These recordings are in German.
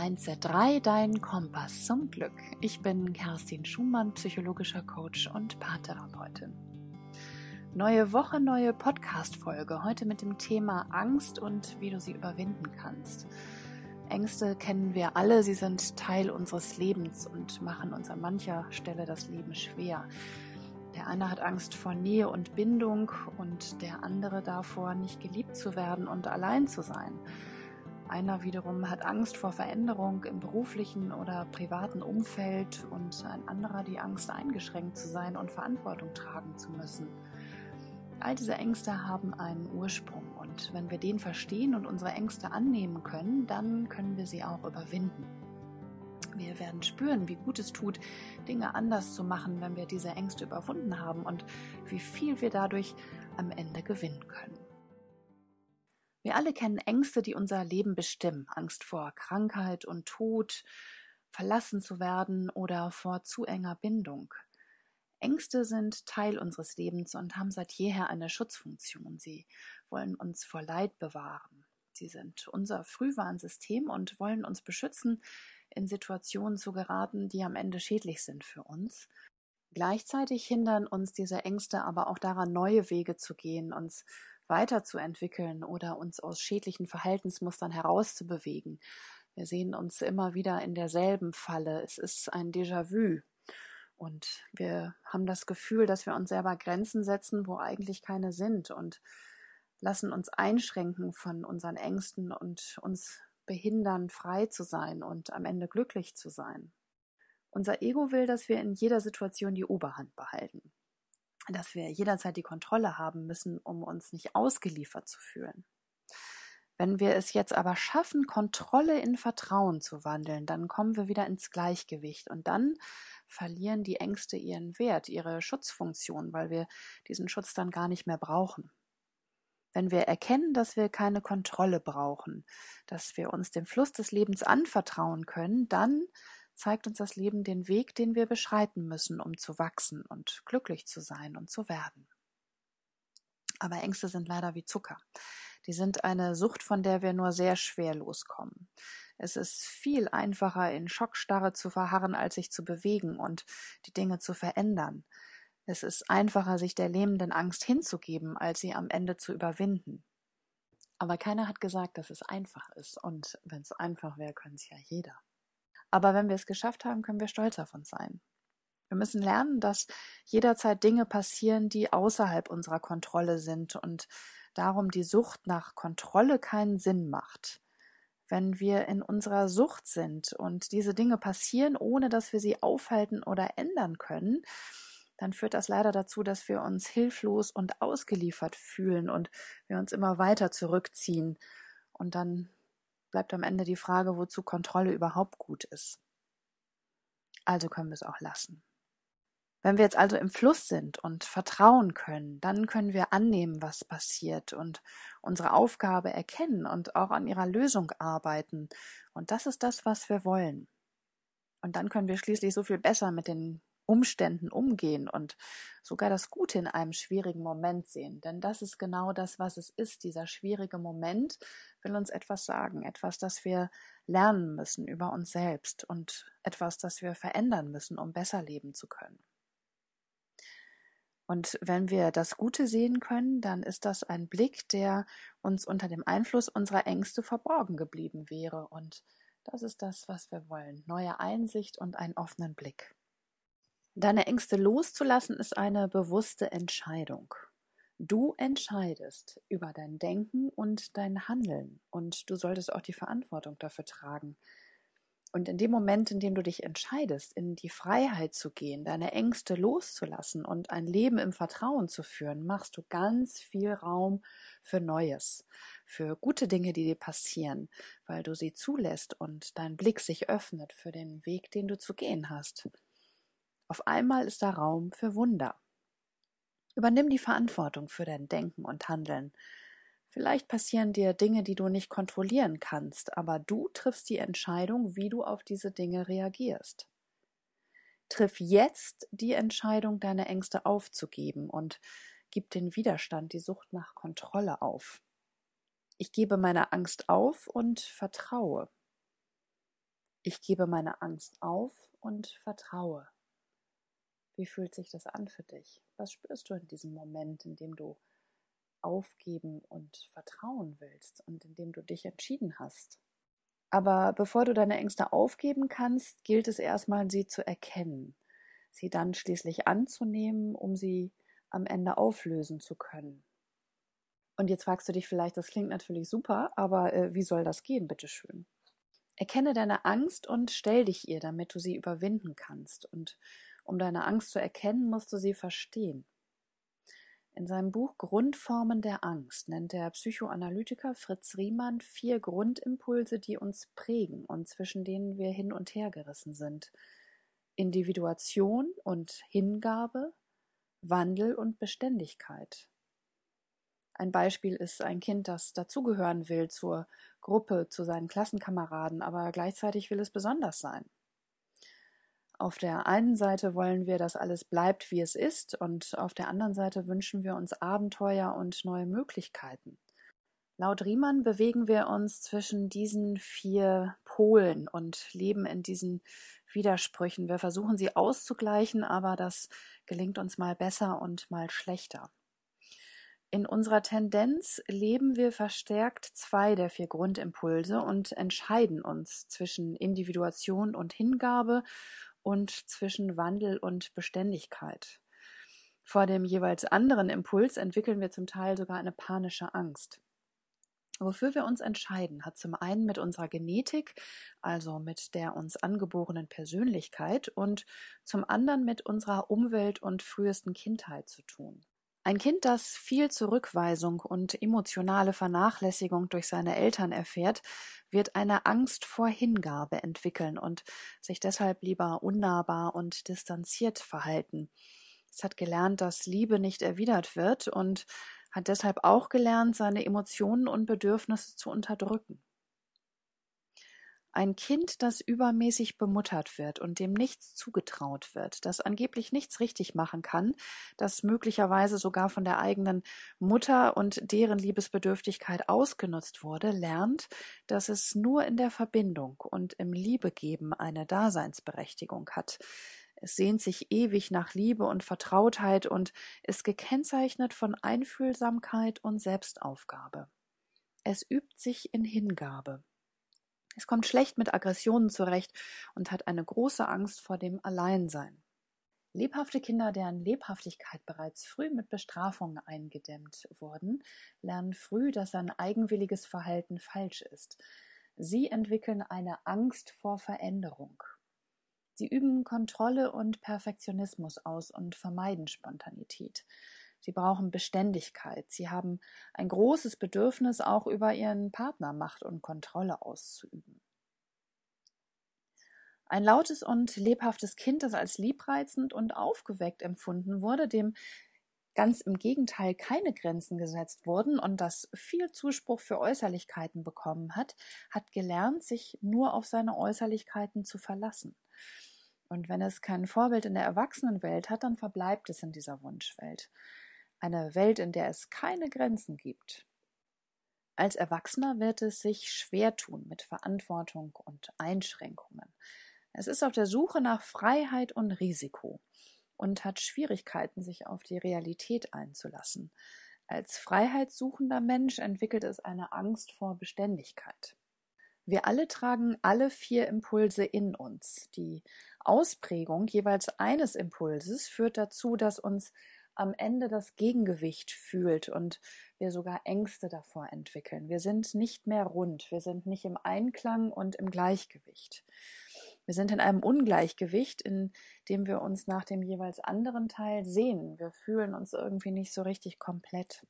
Mindset 3, dein Kompass zum Glück. Ich bin Kerstin Schumann, psychologischer Coach und Paartherapeutin. Neue Woche, neue Podcast-Folge. Heute mit dem Thema Angst und wie du sie überwinden kannst. Ängste kennen wir alle, sie sind Teil unseres Lebens und machen uns an mancher Stelle das Leben schwer. Der eine hat Angst vor Nähe und Bindung und der andere davor, nicht geliebt zu werden und allein zu sein. Einer wiederum hat Angst vor Veränderung im beruflichen oder privaten Umfeld und ein anderer die Angst, eingeschränkt zu sein und Verantwortung tragen zu müssen. All diese Ängste haben einen Ursprung und wenn wir den verstehen und unsere Ängste annehmen können, dann können wir sie auch überwinden. Wir werden spüren, wie gut es tut, Dinge anders zu machen, wenn wir diese Ängste überwunden haben und wie viel wir dadurch am Ende gewinnen können. Wir alle kennen Ängste, die unser Leben bestimmen. Angst vor Krankheit und Tod, verlassen zu werden oder vor zu enger Bindung. Ängste sind Teil unseres Lebens und haben seit jeher eine Schutzfunktion. Sie wollen uns vor Leid bewahren. Sie sind unser Frühwarnsystem und wollen uns beschützen, in Situationen zu geraten, die am Ende schädlich sind für uns. Gleichzeitig hindern uns diese Ängste aber auch daran, neue Wege zu gehen, uns weiterzuentwickeln oder uns aus schädlichen Verhaltensmustern herauszubewegen. Wir sehen uns immer wieder in derselben Falle. Es ist ein Déjà-vu. Und wir haben das Gefühl, dass wir uns selber Grenzen setzen, wo eigentlich keine sind und lassen uns einschränken von unseren Ängsten und uns behindern, frei zu sein und am Ende glücklich zu sein. Unser Ego will, dass wir in jeder Situation die Oberhand behalten dass wir jederzeit die Kontrolle haben müssen, um uns nicht ausgeliefert zu fühlen. Wenn wir es jetzt aber schaffen, Kontrolle in Vertrauen zu wandeln, dann kommen wir wieder ins Gleichgewicht und dann verlieren die Ängste ihren Wert, ihre Schutzfunktion, weil wir diesen Schutz dann gar nicht mehr brauchen. Wenn wir erkennen, dass wir keine Kontrolle brauchen, dass wir uns dem Fluss des Lebens anvertrauen können, dann zeigt uns das Leben den Weg, den wir beschreiten müssen, um zu wachsen und glücklich zu sein und zu werden. Aber Ängste sind leider wie Zucker. Die sind eine Sucht, von der wir nur sehr schwer loskommen. Es ist viel einfacher, in Schockstarre zu verharren, als sich zu bewegen und die Dinge zu verändern. Es ist einfacher, sich der lähmenden Angst hinzugeben, als sie am Ende zu überwinden. Aber keiner hat gesagt, dass es einfach ist. Und wenn es einfach wäre, könnte es ja jeder. Aber wenn wir es geschafft haben, können wir stolz auf uns sein. Wir müssen lernen, dass jederzeit Dinge passieren, die außerhalb unserer Kontrolle sind und darum die Sucht nach Kontrolle keinen Sinn macht. Wenn wir in unserer Sucht sind und diese Dinge passieren, ohne dass wir sie aufhalten oder ändern können, dann führt das leider dazu, dass wir uns hilflos und ausgeliefert fühlen und wir uns immer weiter zurückziehen und dann bleibt am Ende die Frage, wozu Kontrolle überhaupt gut ist. Also können wir es auch lassen. Wenn wir jetzt also im Fluss sind und vertrauen können, dann können wir annehmen, was passiert und unsere Aufgabe erkennen und auch an ihrer Lösung arbeiten. Und das ist das, was wir wollen. Und dann können wir schließlich so viel besser mit den Umständen umgehen und sogar das Gute in einem schwierigen Moment sehen. Denn das ist genau das, was es ist. Dieser schwierige Moment will uns etwas sagen, etwas, das wir lernen müssen über uns selbst und etwas, das wir verändern müssen, um besser leben zu können. Und wenn wir das Gute sehen können, dann ist das ein Blick, der uns unter dem Einfluss unserer Ängste verborgen geblieben wäre. Und das ist das, was wir wollen. Neue Einsicht und einen offenen Blick. Deine Ängste loszulassen ist eine bewusste Entscheidung. Du entscheidest über dein Denken und dein Handeln und du solltest auch die Verantwortung dafür tragen. Und in dem Moment, in dem du dich entscheidest, in die Freiheit zu gehen, deine Ängste loszulassen und ein Leben im Vertrauen zu führen, machst du ganz viel Raum für Neues, für gute Dinge, die dir passieren, weil du sie zulässt und dein Blick sich öffnet für den Weg, den du zu gehen hast. Auf einmal ist da Raum für Wunder. Übernimm die Verantwortung für dein Denken und Handeln. Vielleicht passieren dir Dinge, die du nicht kontrollieren kannst, aber du triffst die Entscheidung, wie du auf diese Dinge reagierst. Triff jetzt die Entscheidung, deine Ängste aufzugeben und gib den Widerstand, die Sucht nach Kontrolle auf. Ich gebe meine Angst auf und vertraue. Ich gebe meine Angst auf und vertraue. Wie fühlt sich das an für dich? Was spürst du in diesem Moment, in dem du aufgeben und vertrauen willst und in dem du dich entschieden hast? Aber bevor du deine Ängste aufgeben kannst, gilt es erstmal, sie zu erkennen, sie dann schließlich anzunehmen, um sie am Ende auflösen zu können. Und jetzt fragst du dich vielleicht, das klingt natürlich super, aber äh, wie soll das gehen, bitteschön? Erkenne deine Angst und stell dich ihr, damit du sie überwinden kannst. Und um deine Angst zu erkennen, musst du sie verstehen. In seinem Buch Grundformen der Angst nennt der Psychoanalytiker Fritz Riemann vier Grundimpulse, die uns prägen und zwischen denen wir hin und her gerissen sind. Individuation und Hingabe, Wandel und Beständigkeit. Ein Beispiel ist ein Kind, das dazugehören will zur Gruppe, zu seinen Klassenkameraden, aber gleichzeitig will es besonders sein. Auf der einen Seite wollen wir, dass alles bleibt, wie es ist, und auf der anderen Seite wünschen wir uns Abenteuer und neue Möglichkeiten. Laut Riemann bewegen wir uns zwischen diesen vier Polen und leben in diesen Widersprüchen. Wir versuchen sie auszugleichen, aber das gelingt uns mal besser und mal schlechter. In unserer Tendenz leben wir verstärkt zwei der vier Grundimpulse und entscheiden uns zwischen Individuation und Hingabe und zwischen Wandel und Beständigkeit. Vor dem jeweils anderen Impuls entwickeln wir zum Teil sogar eine panische Angst. Wofür wir uns entscheiden, hat zum einen mit unserer Genetik, also mit der uns angeborenen Persönlichkeit, und zum anderen mit unserer Umwelt und frühesten Kindheit zu tun. Ein Kind, das viel Zurückweisung und emotionale Vernachlässigung durch seine Eltern erfährt, wird eine Angst vor Hingabe entwickeln und sich deshalb lieber unnahbar und distanziert verhalten. Es hat gelernt, dass Liebe nicht erwidert wird und hat deshalb auch gelernt, seine Emotionen und Bedürfnisse zu unterdrücken. Ein Kind, das übermäßig bemuttert wird und dem nichts zugetraut wird, das angeblich nichts richtig machen kann, das möglicherweise sogar von der eigenen Mutter und deren Liebesbedürftigkeit ausgenutzt wurde, lernt, dass es nur in der Verbindung und im Liebegeben eine Daseinsberechtigung hat. Es sehnt sich ewig nach Liebe und Vertrautheit und ist gekennzeichnet von Einfühlsamkeit und Selbstaufgabe. Es übt sich in Hingabe. Es kommt schlecht mit Aggressionen zurecht und hat eine große Angst vor dem Alleinsein. Lebhafte Kinder, deren Lebhaftigkeit bereits früh mit Bestrafungen eingedämmt wurden, lernen früh, dass ein eigenwilliges Verhalten falsch ist. Sie entwickeln eine Angst vor Veränderung. Sie üben Kontrolle und Perfektionismus aus und vermeiden Spontanität. Sie brauchen Beständigkeit. Sie haben ein großes Bedürfnis, auch über ihren Partner Macht und Kontrolle auszuüben. Ein lautes und lebhaftes Kind, das als liebreizend und aufgeweckt empfunden wurde, dem ganz im Gegenteil keine Grenzen gesetzt wurden und das viel Zuspruch für Äußerlichkeiten bekommen hat, hat gelernt, sich nur auf seine Äußerlichkeiten zu verlassen. Und wenn es kein Vorbild in der Erwachsenenwelt hat, dann verbleibt es in dieser Wunschwelt eine Welt, in der es keine Grenzen gibt. Als Erwachsener wird es sich schwer tun mit Verantwortung und Einschränkungen. Es ist auf der Suche nach Freiheit und Risiko und hat Schwierigkeiten, sich auf die Realität einzulassen. Als freiheitssuchender Mensch entwickelt es eine Angst vor Beständigkeit. Wir alle tragen alle vier Impulse in uns. Die Ausprägung jeweils eines Impulses führt dazu, dass uns am Ende das Gegengewicht fühlt und wir sogar Ängste davor entwickeln. Wir sind nicht mehr rund, wir sind nicht im Einklang und im Gleichgewicht. Wir sind in einem Ungleichgewicht, in dem wir uns nach dem jeweils anderen Teil sehen. Wir fühlen uns irgendwie nicht so richtig komplett.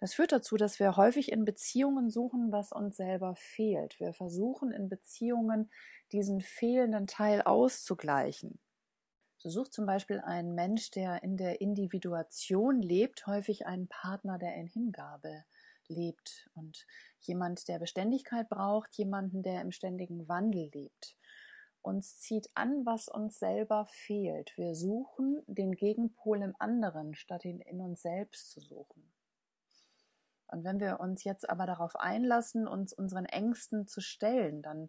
Das führt dazu, dass wir häufig in Beziehungen suchen, was uns selber fehlt. Wir versuchen in Beziehungen diesen fehlenden Teil auszugleichen. Sucht zum Beispiel ein Mensch, der in der Individuation lebt, häufig einen Partner, der in Hingabe lebt und jemand, der Beständigkeit braucht, jemanden, der im ständigen Wandel lebt. Uns zieht an, was uns selber fehlt. Wir suchen den Gegenpol im anderen, statt ihn in uns selbst zu suchen. Und wenn wir uns jetzt aber darauf einlassen, uns unseren Ängsten zu stellen, dann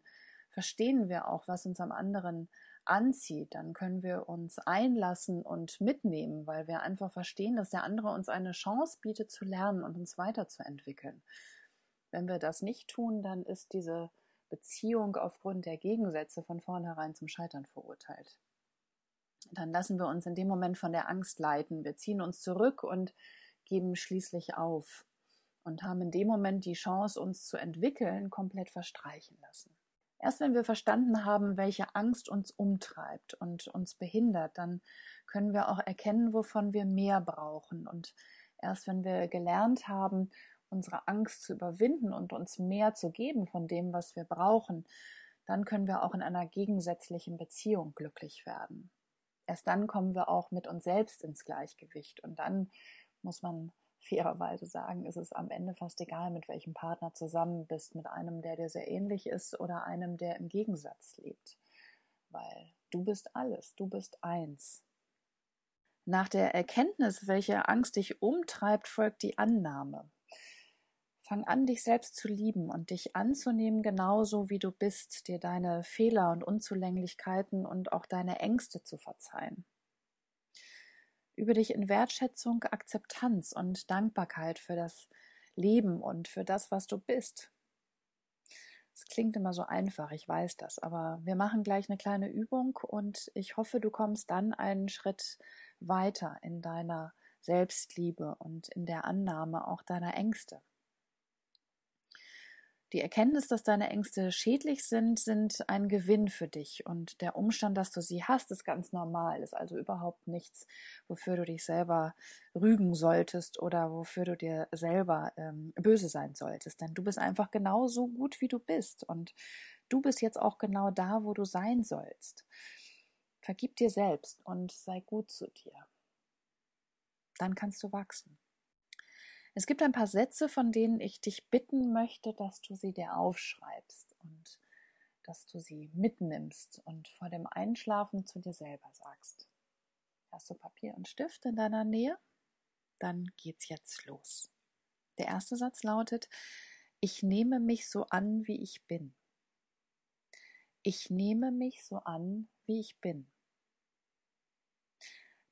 verstehen wir auch, was uns am anderen anzieht, dann können wir uns einlassen und mitnehmen, weil wir einfach verstehen, dass der andere uns eine Chance bietet zu lernen und uns weiterzuentwickeln. Wenn wir das nicht tun, dann ist diese Beziehung aufgrund der Gegensätze von vornherein zum Scheitern verurteilt. Dann lassen wir uns in dem Moment von der Angst leiten. Wir ziehen uns zurück und geben schließlich auf und haben in dem Moment die Chance, uns zu entwickeln, komplett verstreichen lassen. Erst wenn wir verstanden haben, welche Angst uns umtreibt und uns behindert, dann können wir auch erkennen, wovon wir mehr brauchen. Und erst wenn wir gelernt haben, unsere Angst zu überwinden und uns mehr zu geben von dem, was wir brauchen, dann können wir auch in einer gegensätzlichen Beziehung glücklich werden. Erst dann kommen wir auch mit uns selbst ins Gleichgewicht und dann muss man fairerweise sagen, ist es am Ende fast egal, mit welchem Partner zusammen bist, mit einem, der dir sehr ähnlich ist oder einem, der im Gegensatz lebt. Weil du bist alles, du bist eins. Nach der Erkenntnis, welche Angst dich umtreibt, folgt die Annahme. Fang an, dich selbst zu lieben und dich anzunehmen, genauso wie du bist, dir deine Fehler und Unzulänglichkeiten und auch deine Ängste zu verzeihen. Übe dich in Wertschätzung, Akzeptanz und Dankbarkeit für das Leben und für das, was du bist. Es klingt immer so einfach, ich weiß das, aber wir machen gleich eine kleine Übung und ich hoffe, du kommst dann einen Schritt weiter in deiner Selbstliebe und in der Annahme auch deiner Ängste. Die Erkenntnis, dass deine Ängste schädlich sind, sind ein Gewinn für dich. Und der Umstand, dass du sie hast, ist ganz normal, ist also überhaupt nichts, wofür du dich selber rügen solltest oder wofür du dir selber ähm, böse sein solltest. Denn du bist einfach genau so gut, wie du bist. Und du bist jetzt auch genau da, wo du sein sollst. Vergib dir selbst und sei gut zu dir. Dann kannst du wachsen. Es gibt ein paar Sätze, von denen ich dich bitten möchte, dass du sie dir aufschreibst und dass du sie mitnimmst und vor dem Einschlafen zu dir selber sagst. Hast du Papier und Stift in deiner Nähe? Dann geht's jetzt los. Der erste Satz lautet, ich nehme mich so an, wie ich bin. Ich nehme mich so an, wie ich bin.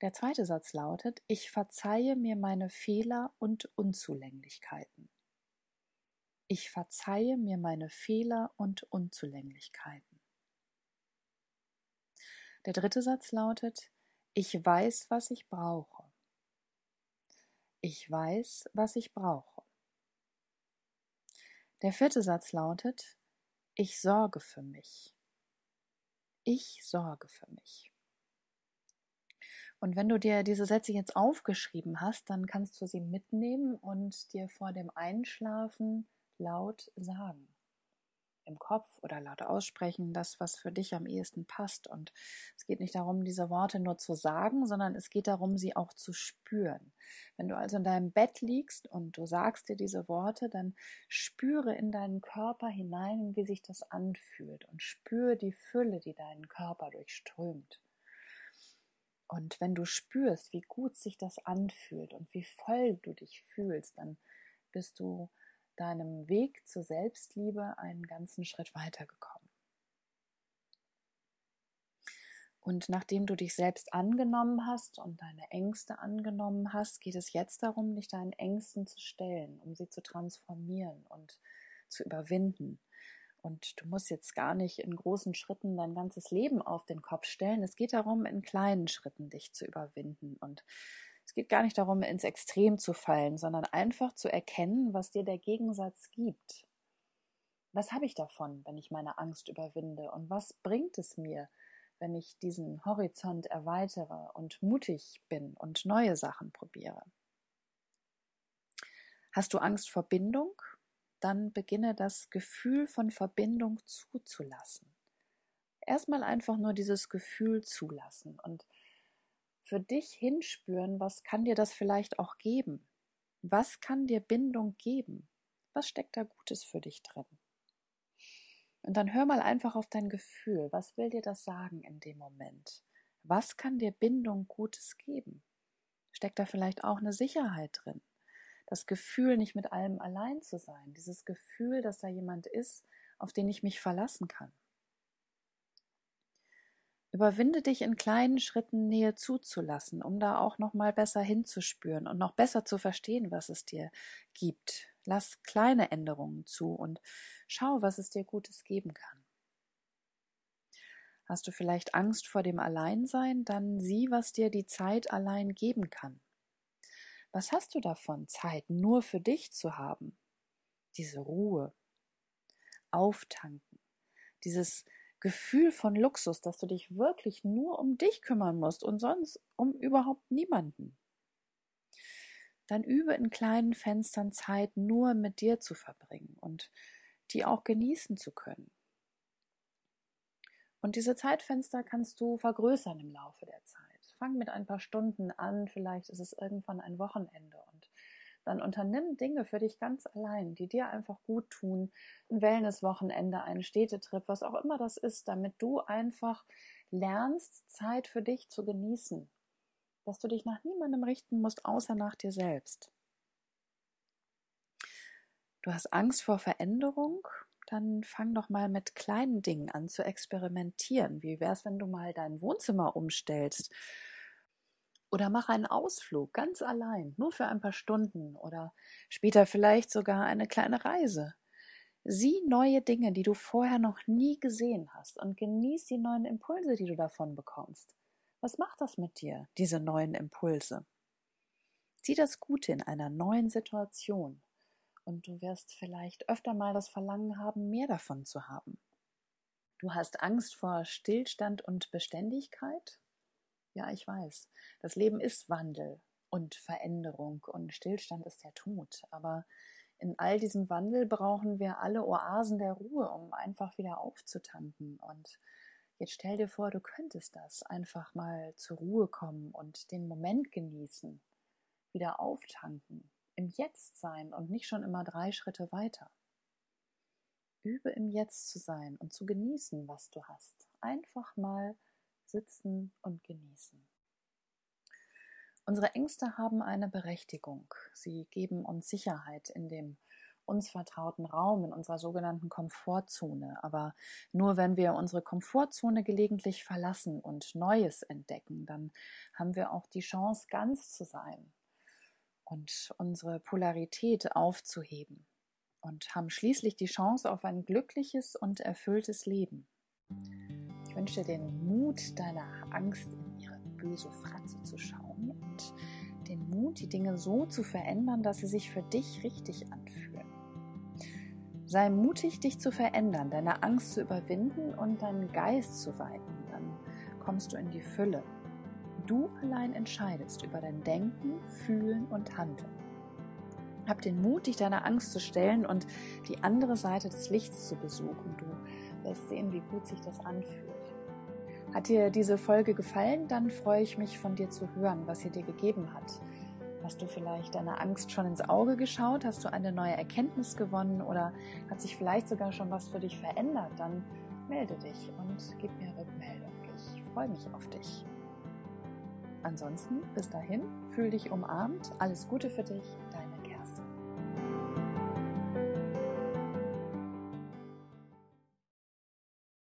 Der zweite Satz lautet, ich verzeihe mir meine Fehler und Unzulänglichkeiten. Ich verzeihe mir meine Fehler und Unzulänglichkeiten. Der dritte Satz lautet, ich weiß, was ich brauche. Ich weiß, was ich brauche. Der vierte Satz lautet, ich sorge für mich. Ich sorge für mich. Und wenn du dir diese Sätze jetzt aufgeschrieben hast, dann kannst du sie mitnehmen und dir vor dem Einschlafen laut sagen. Im Kopf oder laut aussprechen, das, was für dich am ehesten passt. Und es geht nicht darum, diese Worte nur zu sagen, sondern es geht darum, sie auch zu spüren. Wenn du also in deinem Bett liegst und du sagst dir diese Worte, dann spüre in deinen Körper hinein, wie sich das anfühlt und spüre die Fülle, die deinen Körper durchströmt. Und wenn du spürst, wie gut sich das anfühlt und wie voll du dich fühlst, dann bist du deinem Weg zur Selbstliebe einen ganzen Schritt weitergekommen. Und nachdem du dich selbst angenommen hast und deine Ängste angenommen hast, geht es jetzt darum, dich deinen Ängsten zu stellen, um sie zu transformieren und zu überwinden. Und du musst jetzt gar nicht in großen Schritten dein ganzes Leben auf den Kopf stellen. Es geht darum, in kleinen Schritten dich zu überwinden. Und es geht gar nicht darum, ins Extrem zu fallen, sondern einfach zu erkennen, was dir der Gegensatz gibt. Was habe ich davon, wenn ich meine Angst überwinde? Und was bringt es mir, wenn ich diesen Horizont erweitere und mutig bin und neue Sachen probiere? Hast du Angst vor Bindung? Dann beginne das Gefühl von Verbindung zuzulassen. Erstmal einfach nur dieses Gefühl zulassen und für dich hinspüren, was kann dir das vielleicht auch geben? Was kann dir Bindung geben? Was steckt da Gutes für dich drin? Und dann hör mal einfach auf dein Gefühl. Was will dir das sagen in dem Moment? Was kann dir Bindung Gutes geben? Steckt da vielleicht auch eine Sicherheit drin? Das Gefühl, nicht mit allem allein zu sein, dieses Gefühl, dass da jemand ist, auf den ich mich verlassen kann. Überwinde dich in kleinen Schritten Nähe zuzulassen, um da auch noch mal besser hinzuspüren und noch besser zu verstehen, was es dir gibt. Lass kleine Änderungen zu und schau, was es dir Gutes geben kann. Hast du vielleicht Angst vor dem Alleinsein, dann sieh, was dir die Zeit allein geben kann. Was hast du davon, Zeit nur für dich zu haben? Diese Ruhe, auftanken, dieses Gefühl von Luxus, dass du dich wirklich nur um dich kümmern musst und sonst um überhaupt niemanden. Dann übe in kleinen Fenstern Zeit nur mit dir zu verbringen und die auch genießen zu können. Und diese Zeitfenster kannst du vergrößern im Laufe der Zeit. Fang mit ein paar Stunden an, vielleicht ist es irgendwann ein Wochenende und dann unternimm Dinge für dich ganz allein, die dir einfach gut tun. Ein Wellnesswochenende, ein Städtetrip, was auch immer das ist, damit du einfach lernst, Zeit für dich zu genießen. Dass du dich nach niemandem richten musst, außer nach dir selbst. Du hast Angst vor Veränderung? Dann fang doch mal mit kleinen Dingen an zu experimentieren. Wie wär's, wenn du mal dein Wohnzimmer umstellst? Oder mach einen Ausflug ganz allein, nur für ein paar Stunden oder später vielleicht sogar eine kleine Reise. Sieh neue Dinge, die du vorher noch nie gesehen hast und genieß die neuen Impulse, die du davon bekommst. Was macht das mit dir, diese neuen Impulse? Sieh das Gute in einer neuen Situation und du wirst vielleicht öfter mal das Verlangen haben, mehr davon zu haben. Du hast Angst vor Stillstand und Beständigkeit ja, ich weiß. Das Leben ist Wandel und Veränderung und Stillstand ist der Tod. Aber in all diesem Wandel brauchen wir alle Oasen der Ruhe, um einfach wieder aufzutanken. Und jetzt stell dir vor, du könntest das einfach mal zur Ruhe kommen und den Moment genießen, wieder auftanken, im Jetzt sein und nicht schon immer drei Schritte weiter. Übe im Jetzt zu sein und zu genießen, was du hast. Einfach mal sitzen und genießen. Unsere Ängste haben eine Berechtigung. Sie geben uns Sicherheit in dem uns vertrauten Raum, in unserer sogenannten Komfortzone. Aber nur wenn wir unsere Komfortzone gelegentlich verlassen und Neues entdecken, dann haben wir auch die Chance, ganz zu sein und unsere Polarität aufzuheben und haben schließlich die Chance auf ein glückliches und erfülltes Leben. Ich wünsche dir den Mut, deiner Angst in ihre böse Fratze zu schauen und den Mut, die Dinge so zu verändern, dass sie sich für dich richtig anfühlen. Sei mutig, dich zu verändern, deine Angst zu überwinden und deinen Geist zu weiten. Dann kommst du in die Fülle. Du allein entscheidest über dein Denken, Fühlen und Handeln. Hab den Mut, dich deiner Angst zu stellen und die andere Seite des Lichts zu besuchen. Du wirst sehen, wie gut sich das anfühlt. Hat dir diese Folge gefallen, dann freue ich mich von dir zu hören, was sie dir gegeben hat. Hast du vielleicht deiner Angst schon ins Auge geschaut? Hast du eine neue Erkenntnis gewonnen oder hat sich vielleicht sogar schon was für dich verändert? Dann melde dich und gib mir Rückmeldung. Ich freue mich auf dich. Ansonsten, bis dahin, fühl dich umarmt. Alles Gute für dich.